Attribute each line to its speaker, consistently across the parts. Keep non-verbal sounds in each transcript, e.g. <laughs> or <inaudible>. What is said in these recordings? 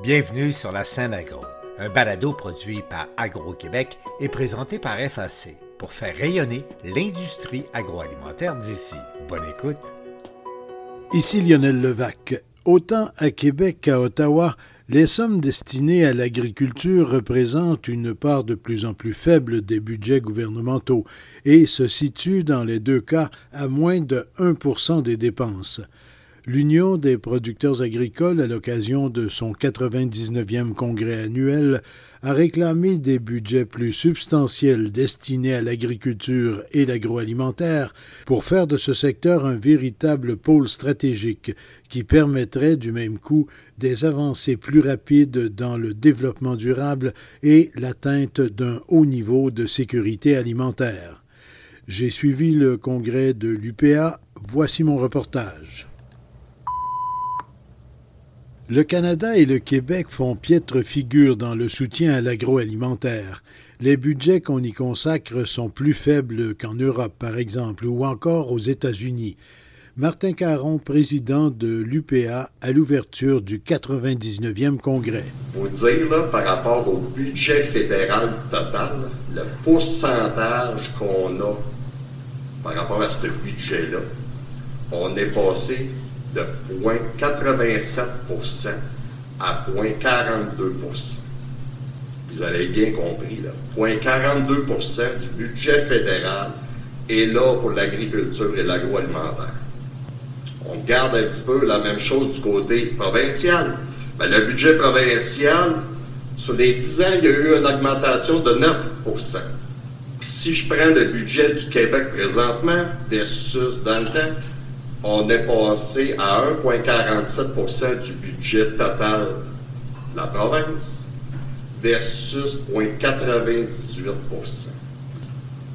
Speaker 1: Bienvenue sur la scène agro, un balado produit par Agro-Québec et présenté par FAC pour faire rayonner l'industrie agroalimentaire d'ici. Bonne écoute.
Speaker 2: Ici Lionel Levac. Autant à Québec qu'à Ottawa, les sommes destinées à l'agriculture représentent une part de plus en plus faible des budgets gouvernementaux et se situent dans les deux cas à moins de 1% des dépenses l'Union des producteurs agricoles, à l'occasion de son 99e congrès annuel, a réclamé des budgets plus substantiels destinés à l'agriculture et l'agroalimentaire pour faire de ce secteur un véritable pôle stratégique qui permettrait du même coup des avancées plus rapides dans le développement durable et l'atteinte d'un haut niveau de sécurité alimentaire. J'ai suivi le congrès de l'UPA. Voici mon reportage. Le Canada et le Québec font piètre figure dans le soutien à l'agroalimentaire. Les budgets qu'on y consacre sont plus faibles qu'en Europe, par exemple, ou encore aux États-Unis. Martin Caron, président de l'UPA, à l'ouverture du 99e congrès.
Speaker 3: Vous dire, là, par rapport au budget fédéral total, le pourcentage qu'on a par rapport à ce budget-là, on est passé de 0,87% à 0,42% Vous avez bien compris, là. 0,42 du budget fédéral est là pour l'agriculture et l'agroalimentaire. On garde un petit peu la même chose du côté provincial. Ben, le budget provincial, sur les 10 ans, il y a eu une augmentation de 9% Si je prends le budget du Québec présentement versus dans le temps, on est passé à 1,47% du budget total de la province versus 0,98%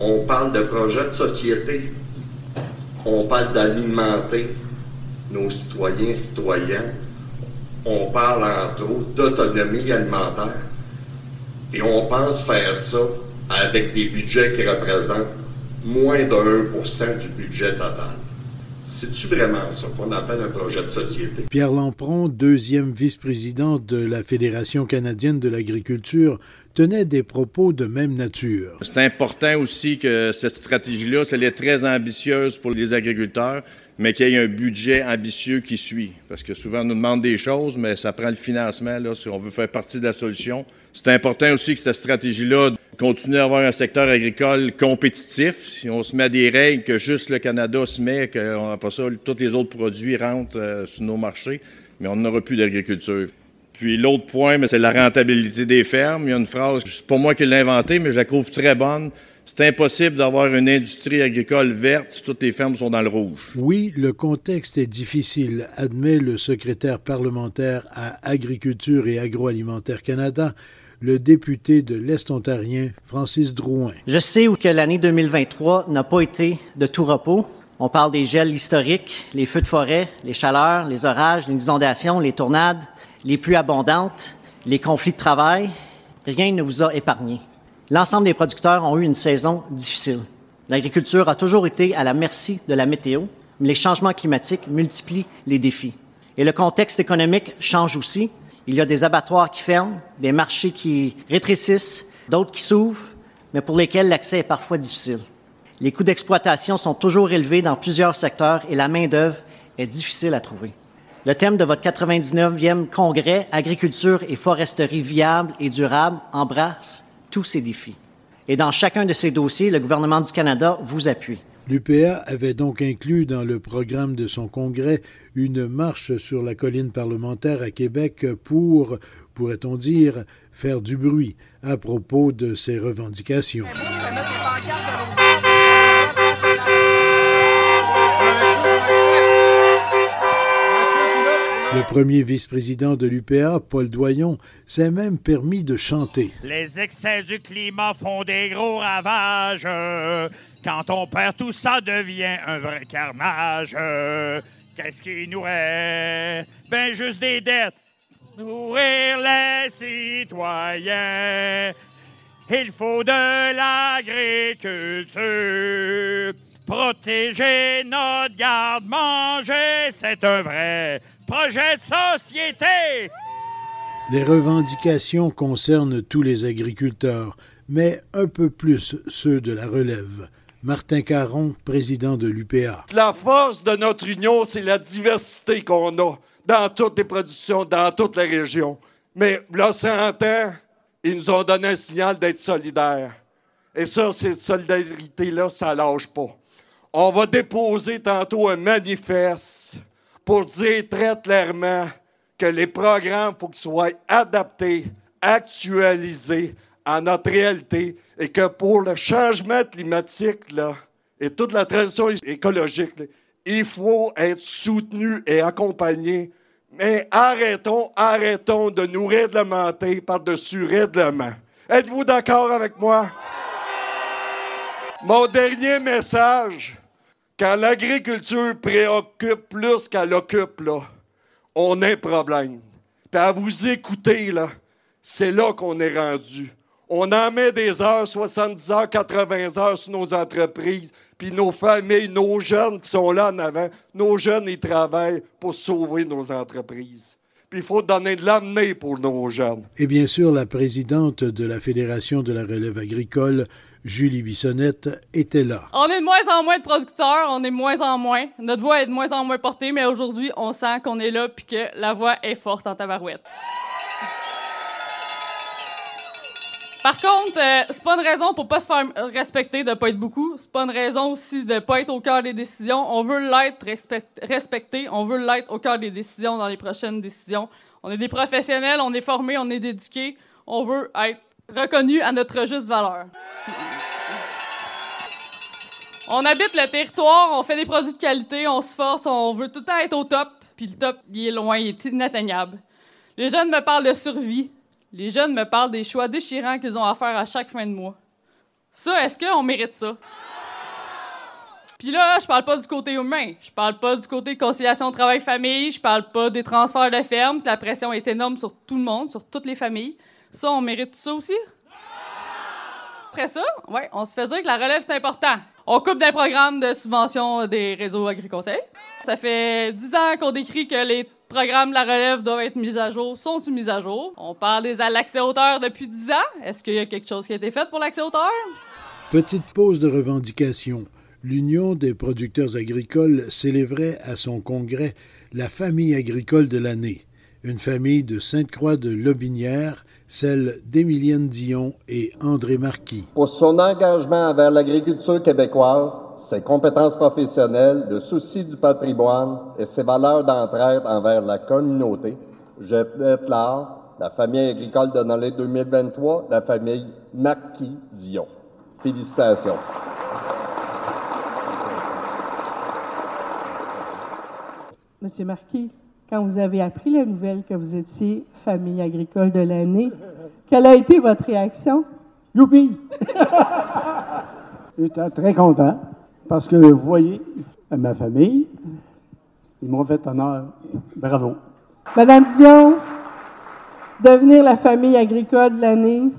Speaker 3: On parle de projet de société. On parle d'alimenter nos citoyens et citoyennes. On parle entre autres d'autonomie alimentaire. Et on pense faire ça avec des budgets qui représentent moins de 1% du budget total. C'est-tu vraiment ça qu'on appelle un projet de société?
Speaker 2: Pierre Lampron, deuxième vice-président de la Fédération canadienne de l'agriculture, tenait des propos de même nature.
Speaker 4: C'est important aussi que cette stratégie-là, elle est très ambitieuse pour les agriculteurs, mais qu'il y ait un budget ambitieux qui suit. Parce que souvent, on nous demande des choses, mais ça prend le financement là, si on veut faire partie de la solution. C'est important aussi que cette stratégie-là continuer à avoir un secteur agricole compétitif. Si on se met à des règles que juste le Canada se met, qu'on n'a pas ça, tous les autres produits rentrent euh, sur nos marchés, mais on n'aura plus d'agriculture. Puis l'autre point, c'est la rentabilité des fermes. Il y a une phrase, c'est pas moi qui l'ai inventée, mais je la trouve très bonne. C'est impossible d'avoir une industrie agricole verte si toutes les fermes sont dans le rouge.
Speaker 2: Oui, le contexte est difficile, admet le secrétaire parlementaire à Agriculture et Agroalimentaire Canada, le député de l'Est ontarien, Francis Drouin.
Speaker 5: Je sais que l'année 2023 n'a pas été de tout repos. On parle des gels historiques, les feux de forêt, les chaleurs, les orages, les inondations, les tornades, les pluies abondantes, les conflits de travail. Rien ne vous a épargné. L'ensemble des producteurs ont eu une saison difficile. L'agriculture a toujours été à la merci de la météo, mais les changements climatiques multiplient les défis. Et le contexte économique change aussi, il y a des abattoirs qui ferment, des marchés qui rétrécissent, d'autres qui s'ouvrent, mais pour lesquels l'accès est parfois difficile. Les coûts d'exploitation sont toujours élevés dans plusieurs secteurs et la main-d'œuvre est difficile à trouver. Le thème de votre 99e congrès Agriculture et foresterie viable et durable embrasse tous ces défis. Et dans chacun de ces dossiers, le gouvernement du Canada vous appuie.
Speaker 2: L'UPA avait donc inclus dans le programme de son congrès une marche sur la colline parlementaire à Québec pour, pourrait-on dire, faire du bruit à propos de ses revendications. Le premier vice-président de l'UPA, Paul Doyon, s'est même permis de chanter.
Speaker 6: Les excès du climat font des gros ravages. Quand on perd tout ça, devient un vrai carnage. Qu'est-ce qui nous reste? Ben, juste des dettes. Nourrir les citoyens. Il faut de l'agriculture. Protéger notre garde-manger, c'est un vrai projet de société.
Speaker 2: Les revendications concernent tous les agriculteurs, mais un peu plus ceux de la relève. Martin Caron, président de l'UPA.
Speaker 7: La force de notre union, c'est la diversité qu'on a dans toutes les productions, dans toutes les régions. Mais là, 100 ans, ils nous ont donné un signal d'être solidaires. Et ça, cette solidarité-là, ça lâche pas. On va déposer tantôt un manifeste pour dire très clairement que les programmes, il faut qu'ils soient adaptés, actualisés à notre réalité et que pour le changement climatique là, et toute la transition écologique, il faut être soutenu et accompagné. Mais arrêtons, arrêtons de nous réglementer par-dessus règlement. Êtes-vous d'accord avec moi? Mon dernier message, quand l'agriculture préoccupe plus qu'elle occupe, là, on a un problème. Puis à vous écouter, là, c'est là qu'on est rendu. On en met des heures, 70 heures, 80 heures sur nos entreprises, puis nos familles, nos jeunes qui sont là en avant, nos jeunes, ils travaillent pour sauver nos entreprises. Puis il faut donner de l'amener pour nos jeunes.
Speaker 2: Et bien sûr, la présidente de la Fédération de la relève agricole, Julie Bissonnette, était là.
Speaker 8: On est de moins en moins de producteurs, on est de moins en moins. Notre voix est de moins en moins portée, mais aujourd'hui, on sent qu'on est là puis que la voix est forte en tabarouette. Par contre, euh, c'est pas une raison pour pas se faire respecter de pas être beaucoup. C'est pas une raison aussi de pas être au cœur des décisions. On veut l'être respecté. On veut l'être au cœur des décisions dans les prochaines décisions. On est des professionnels, on est formés, on est éduqués. On veut être reconnus à notre juste valeur. On habite le territoire, on fait des produits de qualité, on se force, on veut tout le temps être au top, puis le top, il est loin, il est inatteignable. Les jeunes me parlent de survie, les jeunes me parlent des choix déchirants qu'ils ont à faire à chaque fin de mois. Ça, est-ce qu'on mérite ça? Puis là, je parle pas du côté humain. Je parle pas du côté conciliation travail-famille. Je parle pas des transferts de ferme. La pression est énorme sur tout le monde, sur toutes les familles. Ça, on mérite ça aussi? Après ça, ouais, on se fait dire que la relève, c'est important. On coupe des programmes de subvention des réseaux agricoles. Ça fait dix ans qu'on décrit que les programmes de la relève doivent être mis à jour. Sont-ils mis à jour? On parle des l'accès hauteur depuis 10 ans. Est-ce qu'il y a quelque chose qui a été fait pour l'accès hauteur?
Speaker 2: Petite pause de revendication. L'Union des producteurs agricoles célébrait à son congrès la famille agricole de l'année, une famille de Sainte-Croix de Lobinière, celle d'Émilienne Dion et André Marquis.
Speaker 9: Pour son engagement envers l'agriculture québécoise, ses compétences professionnelles, le souci du patrimoine et ses valeurs d'entraide envers la communauté, je déclare la famille agricole de Nolé 2023, la famille Marquis-Dion. Félicitations.
Speaker 10: Monsieur Marquis, quand vous avez appris la nouvelle que vous étiez famille agricole de l'année, quelle a été votre réaction?
Speaker 11: Youpi! <laughs> J'étais très content. Parce que vous voyez, ma famille, ils m'ont fait honneur. Bravo.
Speaker 10: Madame Dion, devenir la famille agricole de l'année,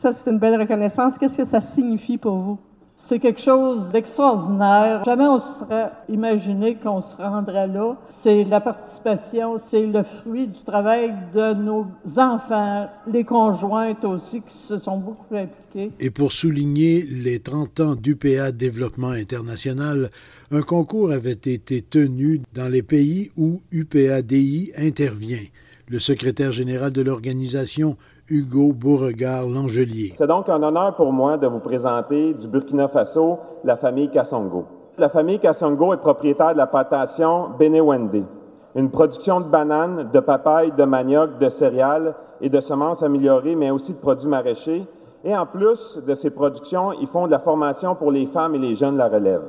Speaker 10: ça c'est une belle reconnaissance. Qu'est-ce que ça signifie pour vous? C'est quelque chose d'extraordinaire. Jamais on se serait imaginé qu'on se rendrait là. C'est la participation, c'est le fruit du travail de nos enfants, les conjointes aussi qui se sont beaucoup impliquées.
Speaker 2: Et pour souligner les 30 ans d'UPA Développement International, un concours avait été tenu dans les pays où UPADI intervient. Le secrétaire général de l'organisation, Hugo Beauregard-Langelier.
Speaker 9: C'est donc un honneur pour moi de vous présenter du Burkina Faso la famille Kassongo. La famille Kassongo est propriétaire de la plantation Benewende, une production de bananes, de papayes, de manioc, de céréales et de semences améliorées, mais aussi de produits maraîchers. Et en plus de ces productions, ils font de la formation pour les femmes et les jeunes de la relève.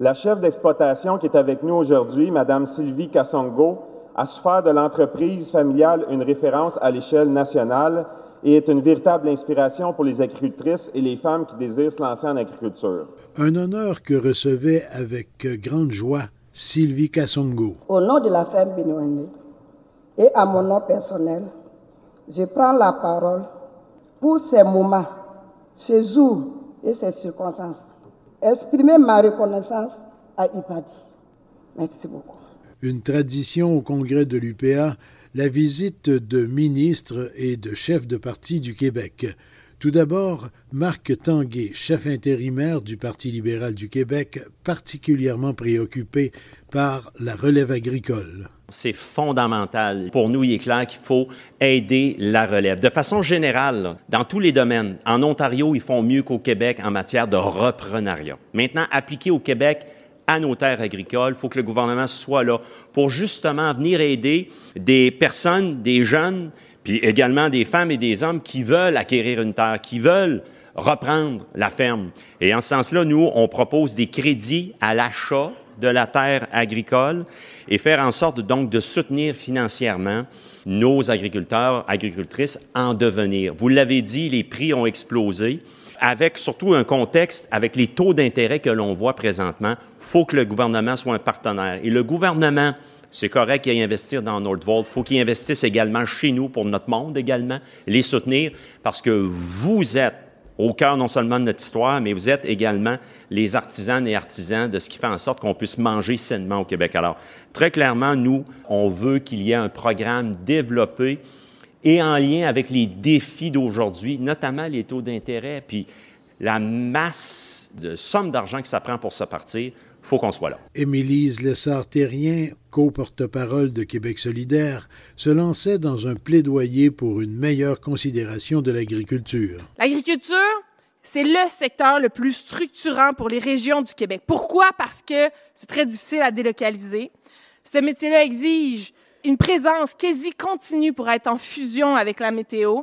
Speaker 9: La chef d'exploitation qui est avec nous aujourd'hui, Madame Sylvie Kassongo, a su faire de l'entreprise familiale une référence à l'échelle nationale et est une véritable inspiration pour les agricultrices et les femmes qui désirent se lancer en agriculture.
Speaker 2: Un honneur que recevait avec grande joie Sylvie Kassongo.
Speaker 12: Au nom de la femme Benouane et à mon nom personnel, je prends la parole pour ces moments, ces jours et ces circonstances. Exprimer ma reconnaissance à Ipadi. Merci beaucoup.
Speaker 2: Une tradition au congrès de l'UPA, la visite de ministres et de chefs de parti du Québec. Tout d'abord, Marc Tanguay, chef intérimaire du Parti libéral du Québec, particulièrement préoccupé par la relève agricole.
Speaker 13: C'est fondamental. Pour nous, il est clair qu'il faut aider la relève. De façon générale, dans tous les domaines, en Ontario, ils font mieux qu'au Québec en matière de reprenariat. Maintenant, appliqué au Québec, à nos terres agricoles. Il faut que le gouvernement soit là pour justement venir aider des personnes, des jeunes puis également des femmes et des hommes qui veulent acquérir une terre, qui veulent reprendre la ferme. Et en ce sens-là, nous, on propose des crédits à l'achat de la terre agricole et faire en sorte donc de soutenir financièrement nos agriculteurs, agricultrices en devenir. Vous l'avez dit, les prix ont explosé avec surtout un contexte, avec les taux d'intérêt que l'on voit présentement, faut que le gouvernement soit un partenaire. Et le gouvernement c'est correct qu'il aille investir dans Nordvolt. Il faut qu'il investisse également chez nous pour notre monde également, les soutenir parce que vous êtes au cœur non seulement de notre histoire, mais vous êtes également les artisanes et artisans de ce qui fait en sorte qu'on puisse manger sainement au Québec. Alors, très clairement, nous, on veut qu'il y ait un programme développé et en lien avec les défis d'aujourd'hui, notamment les taux d'intérêt, puis la masse de sommes d'argent que ça prend pour se partir faut qu'on soit là.
Speaker 2: Émilise Lessard-Terrien, co-porte-parole de Québec solidaire, se lançait dans un plaidoyer pour une meilleure considération de l'agriculture.
Speaker 14: L'agriculture, c'est le secteur le plus structurant pour les régions du Québec. Pourquoi? Parce que c'est très difficile à délocaliser. Ce métier-là exige une présence quasi continue pour être en fusion avec la météo.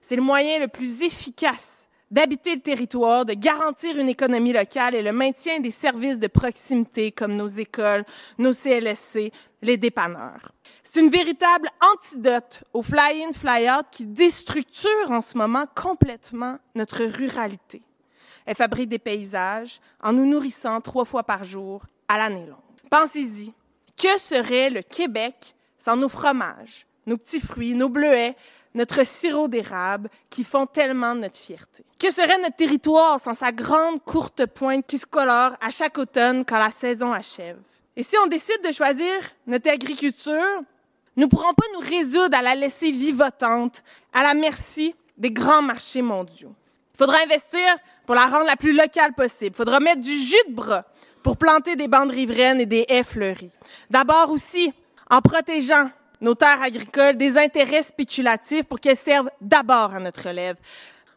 Speaker 14: C'est le moyen le plus efficace d'habiter le territoire, de garantir une économie locale et le maintien des services de proximité comme nos écoles, nos CLSC, les dépanneurs. C'est une véritable antidote au fly-in, fly-out qui déstructure en ce moment complètement notre ruralité. Elle fabrique des paysages en nous nourrissant trois fois par jour à l'année longue. Pensez-y, que serait le Québec sans nos fromages, nos petits fruits, nos bleuets, notre sirop d'érable qui font tellement notre fierté. Que serait notre territoire sans sa grande courte pointe qui se colore à chaque automne quand la saison achève? Et si on décide de choisir notre agriculture, nous ne pourrons pas nous résoudre à la laisser vivotante, à la merci des grands marchés mondiaux. Il faudra investir pour la rendre la plus locale possible. Il faudra mettre du jus de bras pour planter des bandes riveraines et des haies fleuries. D'abord aussi, en protégeant nos terres agricoles des intérêts spéculatifs pour qu'elles servent d'abord à notre relève.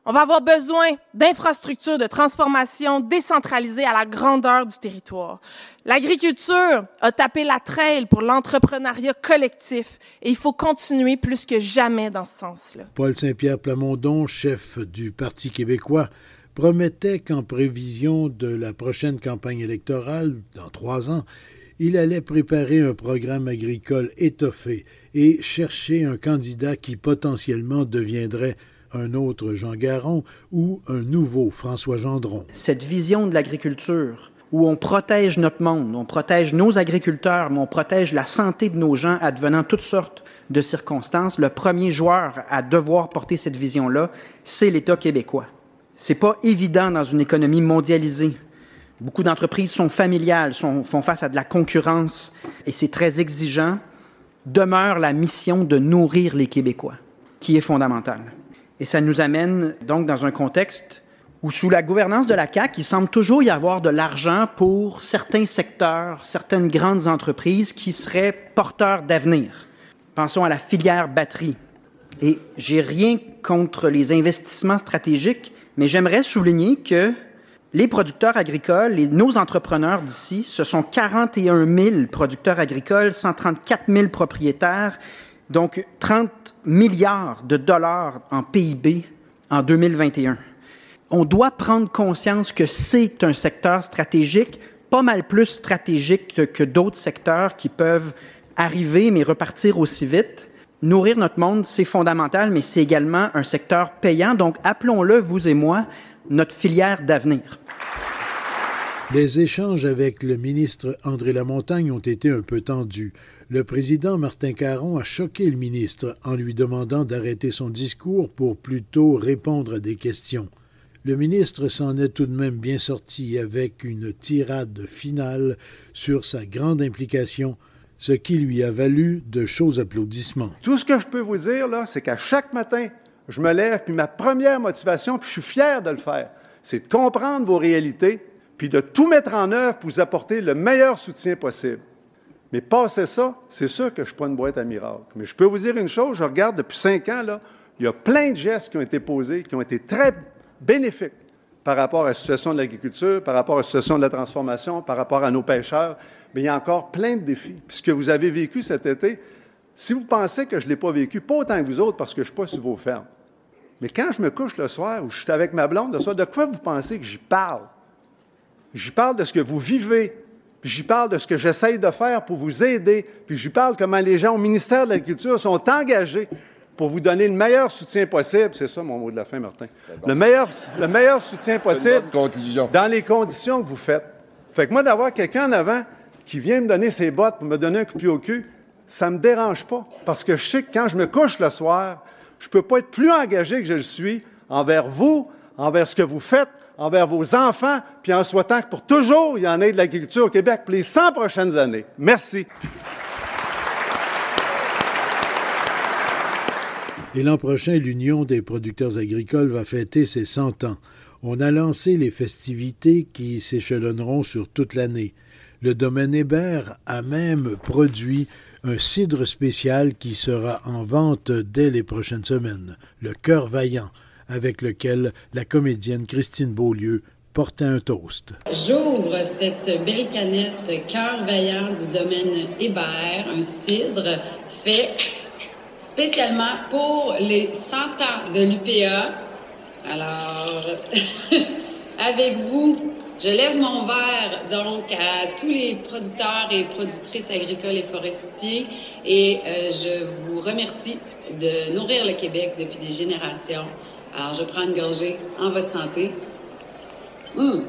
Speaker 14: On va avoir besoin d'infrastructures de transformation décentralisées à la grandeur du territoire. L'agriculture a tapé la traîne pour l'entrepreneuriat collectif et il faut continuer plus que jamais dans ce sens-là.
Speaker 2: Paul Saint-Pierre Plamondon, chef du Parti québécois, promettait qu'en prévision de la prochaine campagne électorale, dans trois ans, il allait préparer un programme agricole étoffé et chercher un candidat qui potentiellement deviendrait un autre Jean Garon ou un nouveau François Gendron.
Speaker 15: Cette vision de l'agriculture où on protège notre monde, on protège nos agriculteurs, mais on protège la santé de nos gens advenant toutes sortes de circonstances, le premier joueur à devoir porter cette vision-là, c'est l'État québécois. C'est pas évident dans une économie mondialisée Beaucoup d'entreprises sont familiales, font face à de la concurrence et c'est très exigeant. Demeure la mission de nourrir les Québécois, qui est fondamentale. Et ça nous amène donc dans un contexte où, sous la gouvernance de la CAC, il semble toujours y avoir de l'argent pour certains secteurs, certaines grandes entreprises qui seraient porteurs d'avenir. Pensons à la filière batterie. Et j'ai rien contre les investissements stratégiques, mais j'aimerais souligner que les producteurs agricoles et nos entrepreneurs d'ici, ce sont 41 000 producteurs agricoles, 134 000 propriétaires, donc 30 milliards de dollars en PIB en 2021. On doit prendre conscience que c'est un secteur stratégique, pas mal plus stratégique que d'autres secteurs qui peuvent arriver mais repartir aussi vite. Nourrir notre monde, c'est fondamental, mais c'est également un secteur payant. Donc, appelons-le, vous et moi, notre filière d'avenir.
Speaker 2: Les échanges avec le ministre André Lamontagne ont été un peu tendus. Le président Martin Caron a choqué le ministre en lui demandant d'arrêter son discours pour plutôt répondre à des questions. Le ministre s'en est tout de même bien sorti avec une tirade finale sur sa grande implication ce qui lui a valu de chauds applaudissements.
Speaker 16: Tout ce que je peux vous dire, là, c'est qu'à chaque matin, je me lève, puis ma première motivation, puis je suis fier de le faire, c'est de comprendre vos réalités, puis de tout mettre en œuvre pour vous apporter le meilleur soutien possible. Mais passer ça, c'est sûr que je ne suis pas une boîte à miracles. Mais je peux vous dire une chose, je regarde depuis cinq ans, là, il y a plein de gestes qui ont été posés, qui ont été très bénéfiques par rapport à la situation de l'agriculture, par rapport à la situation de la transformation, par rapport à nos pêcheurs. Mais il y a encore plein de défis. Puis ce que vous avez vécu cet été, si vous pensez que je ne l'ai pas vécu, pas autant que vous autres parce que je ne suis pas sur vos fermes. Mais quand je me couche le soir ou je suis avec ma blonde le soir, de quoi vous pensez que j'y parle? J'y parle de ce que vous vivez, puis j'y parle de ce que j'essaye de faire pour vous aider, puis j'y parle comment les gens au ministère de l'Agriculture sont engagés pour vous donner le meilleur soutien possible. C'est ça mon mot de la fin, Martin. Le, meilleur, le meilleur soutien possible dans les conditions que vous faites. Fait que moi, d'avoir quelqu'un en avant qui vient me donner ses bottes pour me donner un coup de pied au cul, ça ne me dérange pas. Parce que je sais que quand je me couche le soir, je ne peux pas être plus engagé que je le suis envers vous, envers ce que vous faites, envers vos enfants, puis en souhaitant que pour toujours, il y en ait de l'agriculture au Québec pour les 100 prochaines années. Merci.
Speaker 2: Et l'an prochain, l'Union des producteurs agricoles va fêter ses 100 ans. On a lancé les festivités qui s'échelonneront sur toute l'année. Le domaine Hébert a même produit un cidre spécial qui sera en vente dès les prochaines semaines, le Cœur Vaillant, avec lequel la comédienne Christine Beaulieu portait un toast.
Speaker 17: J'ouvre cette belle canette Cœur Vaillant du domaine Hébert, un cidre fait spécialement pour les 100 ans de l'UPA. Alors, <laughs> avec vous, je lève mon verre donc à tous les producteurs et productrices agricoles et forestiers et euh, je vous remercie de nourrir le Québec depuis des générations. Alors, je prends une gorgée en votre santé. Hum.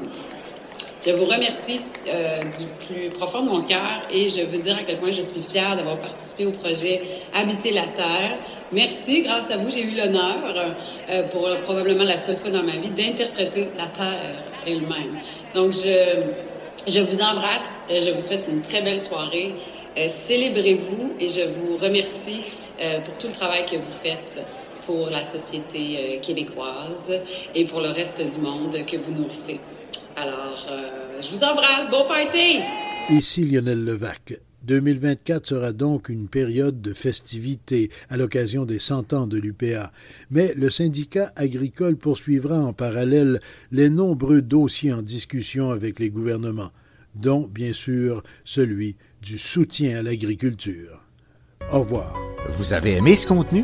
Speaker 17: Je vous remercie euh, du plus profond de mon cœur et je veux dire à quel point je suis fière d'avoir participé au projet Habiter la Terre. Merci, grâce à vous, j'ai eu l'honneur, euh, pour probablement la seule fois dans ma vie, d'interpréter la Terre elle-même. Donc, je, je vous embrasse, et je vous souhaite une très belle soirée. Euh, célébrez-vous et je vous remercie pour tout le travail que vous faites pour la société québécoise et pour le reste du monde que vous nourrissez. Alors, euh, je vous embrasse. Bon party!
Speaker 2: Ici Lionel Levac. 2024 sera donc une période de festivité à l'occasion des 100 ans de l'UPA, mais le syndicat agricole poursuivra en parallèle les nombreux dossiers en discussion avec les gouvernements, dont bien sûr celui du soutien à l'agriculture. Au revoir.
Speaker 1: Vous avez aimé ce contenu?